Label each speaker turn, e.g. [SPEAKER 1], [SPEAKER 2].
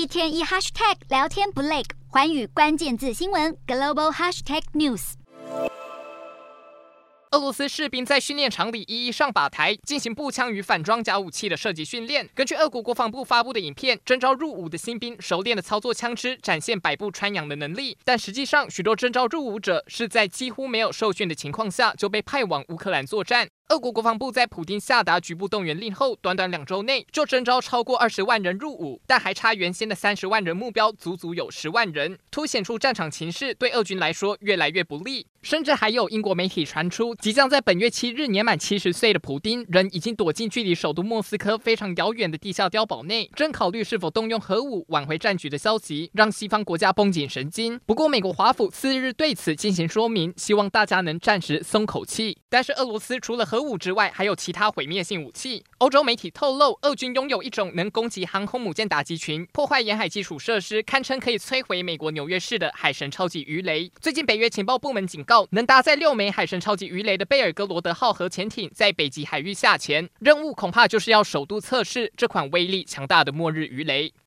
[SPEAKER 1] 一天一 hashtag 聊天不累，环宇关键字新闻 global hashtag news。
[SPEAKER 2] 俄罗斯士兵在训练场里一一上靶台进行步枪与反装甲武器的射击训练。根据俄国国防部发布的影片，征召入伍的新兵熟练的操作枪支，展现百步穿杨的能力。但实际上，许多征召入伍者是在几乎没有受训的情况下就被派往乌克兰作战。俄国国防部在普丁下达局部动员令后，短短两周内就征召超过二十万人入伍，但还差原先的三十万人目标，足足有十万人，凸显出战场情势对俄军来说越来越不利。甚至还有英国媒体传出，即将在本月七日年满七十岁的普丁，人已经躲进距离首都莫斯科非常遥远的地下碉堡内，正考虑是否动用核武挽回战局的消息，让西方国家绷紧神经。不过，美国华府次日对此进行说明，希望大家能暂时松口气。但是，俄罗斯除了核核武之外，还有其他毁灭性武器。欧洲媒体透露，俄军拥有一种能攻击航空母舰打击群、破坏沿海基础设施，堪称可以摧毁美国纽约市的海神超级鱼雷。最近，北约情报部门警告，能搭载六枚海神超级鱼雷的贝尔格罗德号核潜艇在北极海域下潜，任务恐怕就是要首度测试这款威力强大的末日鱼雷。